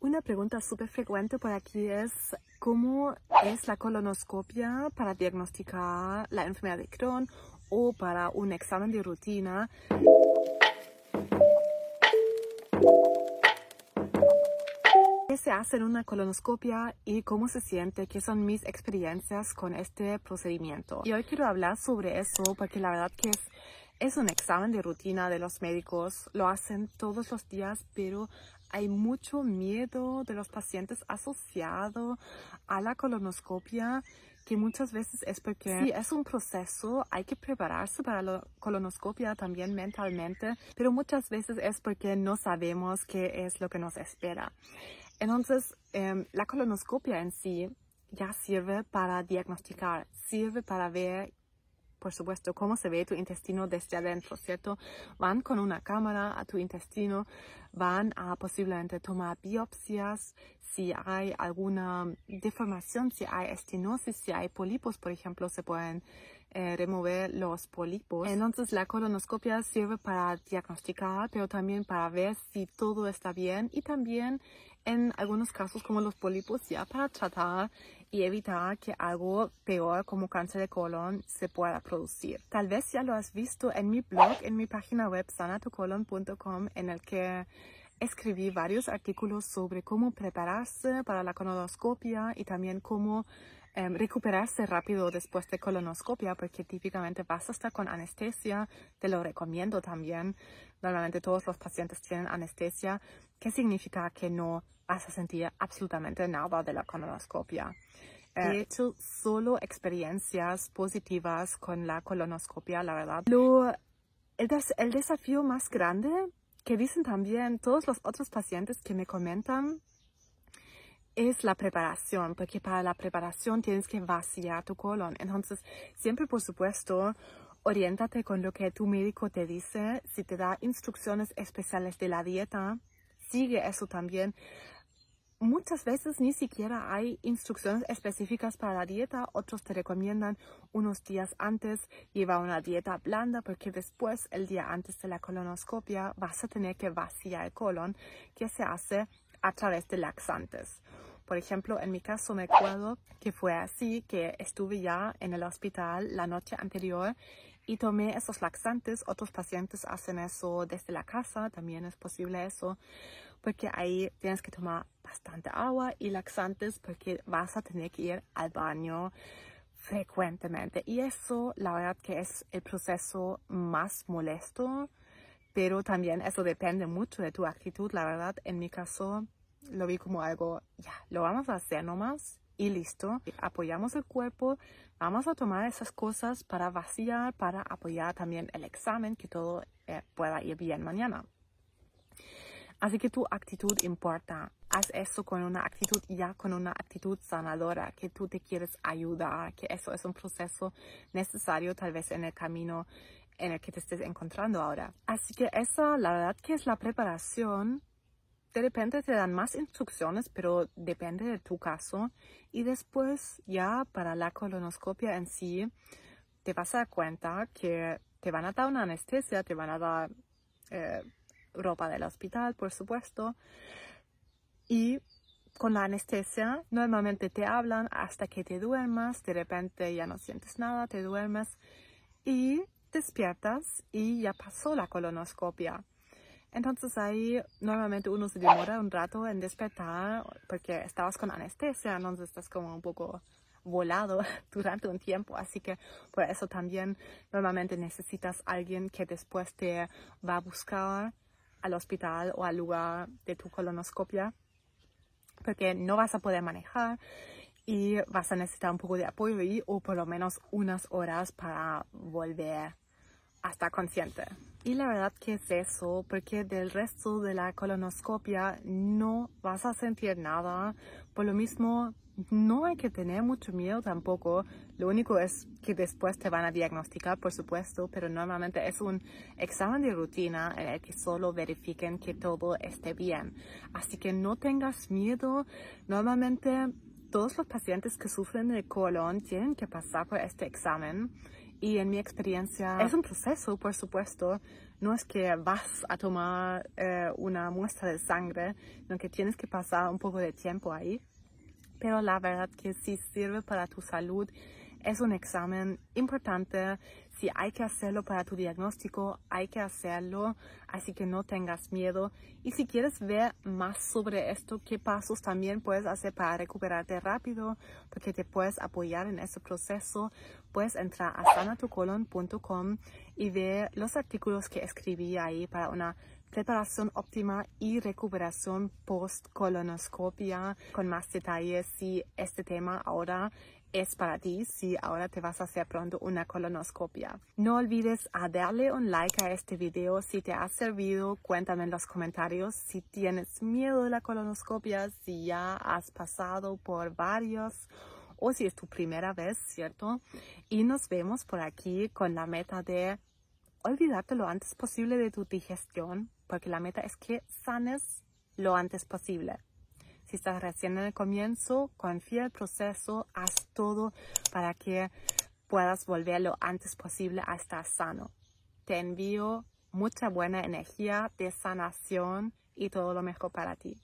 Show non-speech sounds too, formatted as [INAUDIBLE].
Una pregunta súper frecuente por aquí es cómo es la colonoscopia para diagnosticar la enfermedad de Crohn o para un examen de rutina. ¿Qué se hace en una colonoscopia y cómo se siente? ¿Qué son mis experiencias con este procedimiento? Y hoy quiero hablar sobre eso porque la verdad que es, es un examen de rutina de los médicos. Lo hacen todos los días, pero hay mucho miedo de los pacientes asociado a la colonoscopia que muchas veces es porque sí, es un proceso, hay que prepararse para la colonoscopia también mentalmente, pero muchas veces es porque no sabemos qué es lo que nos espera. Entonces, em, la colonoscopia en sí ya sirve para diagnosticar, sirve para ver por supuesto, cómo se ve tu intestino desde adentro, ¿cierto? Van con una cámara a tu intestino, van a posiblemente tomar biopsias, si hay alguna deformación, si hay estenosis, si hay pólipos, por ejemplo, se pueden eh, remover los pólipos. Entonces la colonoscopia sirve para diagnosticar, pero también para ver si todo está bien y también en algunos casos como los pólipos ya para tratar y evitar que algo peor como cáncer de colon se pueda producir. Tal vez ya lo has visto en mi blog, en mi página web sanatocolon.com en el que escribí varios artículos sobre cómo prepararse para la colonoscopia y también cómo em, recuperarse rápido después de colonoscopia, porque típicamente vas a estar con anestesia, te lo recomiendo también. Normalmente todos los pacientes tienen anestesia, que significa que no vas a sentir absolutamente nada de la colonoscopia. He eh, hecho solo experiencias positivas con la colonoscopia, la verdad. Lo, el, el desafío más grande que dicen también todos los otros pacientes que me comentan es la preparación, porque para la preparación tienes que vaciar tu colon. Entonces, siempre, por supuesto, oriéntate con lo que tu médico te dice. Si te da instrucciones especiales de la dieta, sigue eso también muchas veces ni siquiera hay instrucciones específicas para la dieta. Otros te recomiendan unos días antes llevar una dieta blanda porque después, el día antes de la colonoscopia, vas a tener que vaciar el colon que se hace a través de laxantes. Por ejemplo, en mi caso me acuerdo que fue así, que estuve ya en el hospital la noche anterior y tomé esos laxantes. Otros pacientes hacen eso desde la casa, también es posible eso porque ahí tienes que tomar bastante agua y laxantes porque vas a tener que ir al baño frecuentemente. Y eso, la verdad que es el proceso más molesto, pero también eso depende mucho de tu actitud. La verdad, en mi caso, lo vi como algo, ya, lo vamos a hacer nomás y listo. Apoyamos el cuerpo, vamos a tomar esas cosas para vaciar, para apoyar también el examen, que todo eh, pueda ir bien mañana. Así que tu actitud importa. Haz eso con una actitud ya con una actitud sanadora, que tú te quieres ayudar, que eso es un proceso necesario tal vez en el camino en el que te estés encontrando ahora. Así que esa, la verdad que es la preparación. De repente te dan más instrucciones, pero depende de tu caso. Y después ya para la colonoscopia en sí, te vas a dar cuenta que te van a dar una anestesia, te van a dar eh, ropa del hospital, por supuesto. Y con la anestesia normalmente te hablan hasta que te duermas, de repente ya no sientes nada, te duermes y despiertas y ya pasó la colonoscopia. Entonces ahí normalmente uno se demora un rato en despertar porque estabas con anestesia, entonces estás como un poco volado [LAUGHS] durante un tiempo, así que por eso también normalmente necesitas alguien que después te va a buscar al hospital o al lugar de tu colonoscopia porque no vas a poder manejar y vas a necesitar un poco de apoyo o por lo menos unas horas para volver a estar consciente. Y la verdad que es eso, porque del resto de la colonoscopia no vas a sentir nada. Por lo mismo, no hay que tener mucho miedo tampoco. Lo único es que después te van a diagnosticar, por supuesto, pero normalmente es un examen de rutina en el que solo verifiquen que todo esté bien. Así que no tengas miedo. Normalmente todos los pacientes que sufren de colon tienen que pasar por este examen Y en mi experiencia es un proceso, por supuesto. No es que vas a tomar eh, una muestra de sangre, sino que tienes que pasar un poco de tiempo ahí. Pero la verdad que sí sirve para tu salud. Es un examen importante si hay que hacerlo para tu diagnóstico, hay que hacerlo, así que no tengas miedo. Y si quieres ver más sobre esto, qué pasos también puedes hacer para recuperarte rápido, porque te puedes apoyar en ese proceso, puedes entrar a sanatucolon.com y ver los artículos que escribí ahí para una preparación óptima y recuperación post colonoscopia con más detalles si este tema ahora es para ti si ahora te vas a hacer pronto una colonoscopia. No olvides a darle un like a este video si te ha servido. Cuéntame en los comentarios si tienes miedo de la colonoscopia, si ya has pasado por varios o si es tu primera vez, ¿cierto? Y nos vemos por aquí con la meta de olvidarte lo antes posible de tu digestión, porque la meta es que sanes lo antes posible. Si estás recién en el comienzo, confía el proceso, haz todo para que puedas volver lo antes posible a estar sano. Te envío mucha buena energía de sanación y todo lo mejor para ti.